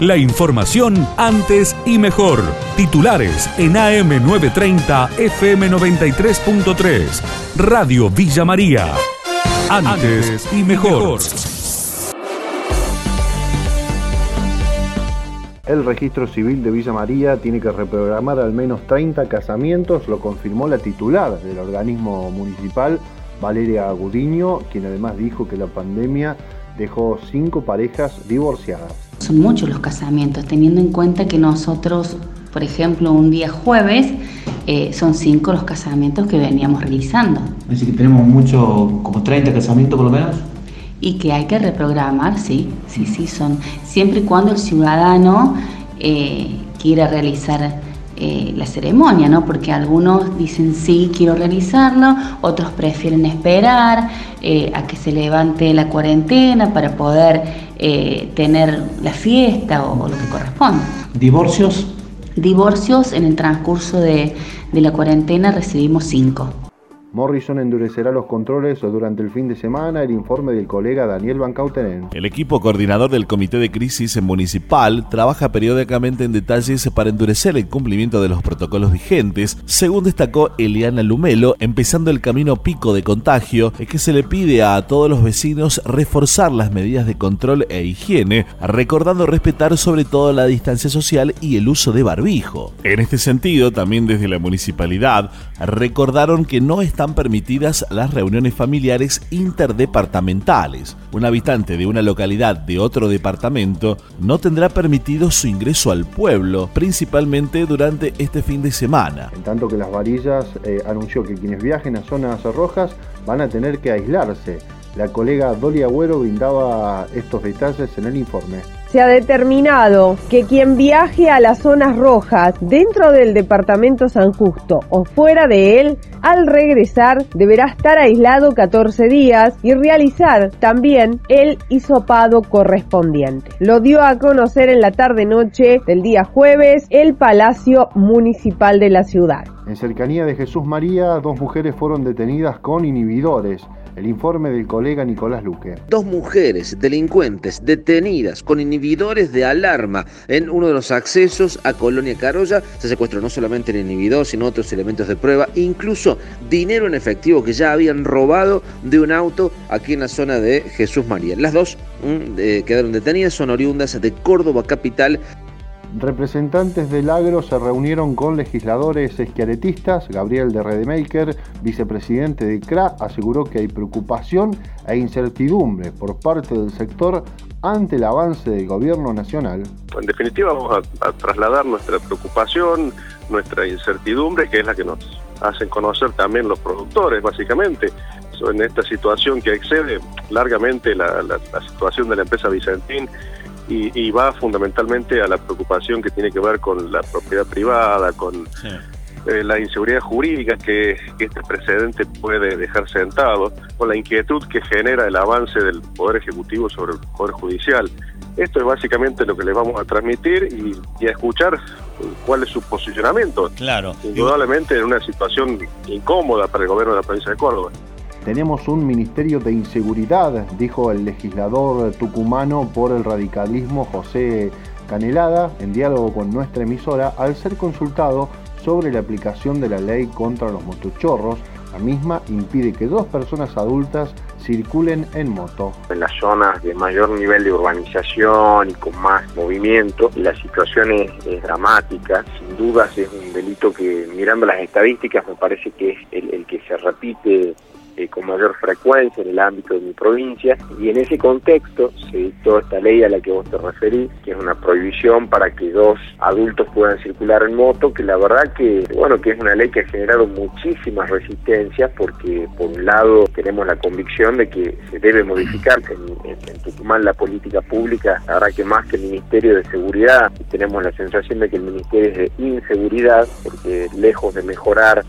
La información antes y mejor. Titulares en AM930 FM93.3. Radio Villa María. Antes y mejor. El registro civil de Villa María tiene que reprogramar al menos 30 casamientos, lo confirmó la titular del organismo municipal, Valeria Agudiño, quien además dijo que la pandemia dejó cinco parejas divorciadas. Son muchos los casamientos, teniendo en cuenta que nosotros, por ejemplo, un día jueves, eh, son cinco los casamientos que veníamos realizando. Así que tenemos mucho, como 30 casamientos por lo menos. Y que hay que reprogramar, sí, sí, sí, son siempre y cuando el ciudadano eh, quiera realizar eh, la ceremonia, ¿no? Porque algunos dicen sí, quiero realizarlo, otros prefieren esperar eh, a que se levante la cuarentena para poder eh, tener la fiesta o, lo que corresponda. ¿Divorcios? Divorcios en el transcurso de, de la cuarentena recibimos cinco. Morrison endurecerá los controles durante el fin de semana, el informe del colega Daniel Bancautenen. El equipo coordinador del Comité de Crisis Municipal trabaja periódicamente en detalles para endurecer el cumplimiento de los protocolos vigentes, según destacó Eliana Lumelo, empezando el camino pico de contagio, es que se le pide a todos los vecinos reforzar las medidas de control e higiene, recordando respetar sobre todo la distancia social y el uso de barbijo. En este sentido, también desde la municipalidad, recordaron que no está permitidas las reuniones familiares interdepartamentales. Un habitante de una localidad de otro departamento no tendrá permitido su ingreso al pueblo, principalmente durante este fin de semana. En tanto que las varillas eh, anunció que quienes viajen a zonas rojas van a tener que aislarse. La colega Dolly Agüero brindaba estos detalles en el informe se ha determinado que quien viaje a las zonas rojas dentro del departamento San Justo o fuera de él, al regresar deberá estar aislado 14 días y realizar también el hisopado correspondiente. Lo dio a conocer en la tarde-noche del día jueves el Palacio Municipal de la ciudad. En cercanía de Jesús María, dos mujeres fueron detenidas con inhibidores. El informe del colega Nicolás Luque. Dos mujeres delincuentes detenidas con inhibidores de alarma en uno de los accesos a Colonia Carolla. Se secuestró no solamente el inhibidor, sino otros elementos de prueba, incluso dinero en efectivo que ya habían robado de un auto aquí en la zona de Jesús María. Las dos mm, quedaron detenidas, son oriundas de Córdoba capital Representantes del agro se reunieron con legisladores esquiaretistas. Gabriel de Redemaker, vicepresidente de CRA, aseguró que hay preocupación e incertidumbre por parte del sector ante el avance del gobierno nacional. En definitiva vamos a, trasladar nuestra preocupación, nuestra incertidumbre, que es la que nos hacen conocer también los productores, básicamente, en esta situación que excede largamente la situación de la empresa Vicentín y, va fundamentalmente a la preocupación que tiene que ver con la propiedad privada, con eh, la inseguridad jurídica que, este precedente puede dejar sentado, con la inquietud que genera el avance del Poder Ejecutivo sobre el Poder Judicial. Esto es básicamente lo que les vamos a transmitir y, a escuchar cuál es su posicionamiento. Claro. Indudablemente en una situación incómoda para el gobierno de la provincia de Córdoba. Tenemos un Ministerio de Inseguridad, dijo el legislador tucumano por el radicalismo José Canelada, en diálogo con nuestra emisora, al ser consultado sobre la aplicación de la ley contra los motochorros. La misma impide que dos personas adultas circulen en moto. En las zonas de mayor nivel de urbanización y con más movimiento, la situación es, dramática. Sin dudas es un delito que, mirando las estadísticas, me parece que es el que se repite eh, con mayor frecuencia en el ámbito de mi provincia y en ese contexto se dictó esta ley a la que vos te referís, que es una prohibición para que dos adultos puedan circular en moto, que la verdad que, bueno, que es una ley que ha generado muchísimas resistencias porque por un lado tenemos la convicción de que se debe modificar en, en, Tucumán la política pública, verdad que más que el Ministerio de Seguridad, tenemos la sensación de que el Ministerio es de inseguridad, porque lejos de mejorar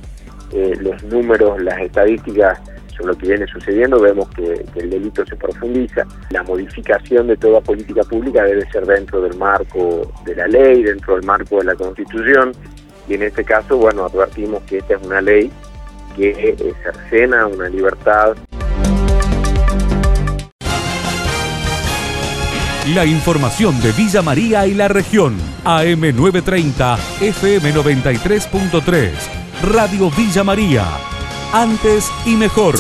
eh, los números, las estadísticas lo que viene sucediendo, vemos que, el delito se profundiza. La modificación de toda política pública debe ser dentro del marco de la ley, dentro del marco de la Constitución, y en este caso, bueno, advertimos que esta es una ley que cercena una libertad La información de Villa María y la región. AM930, FM93.3. Radio Villa María. Antes y mejor.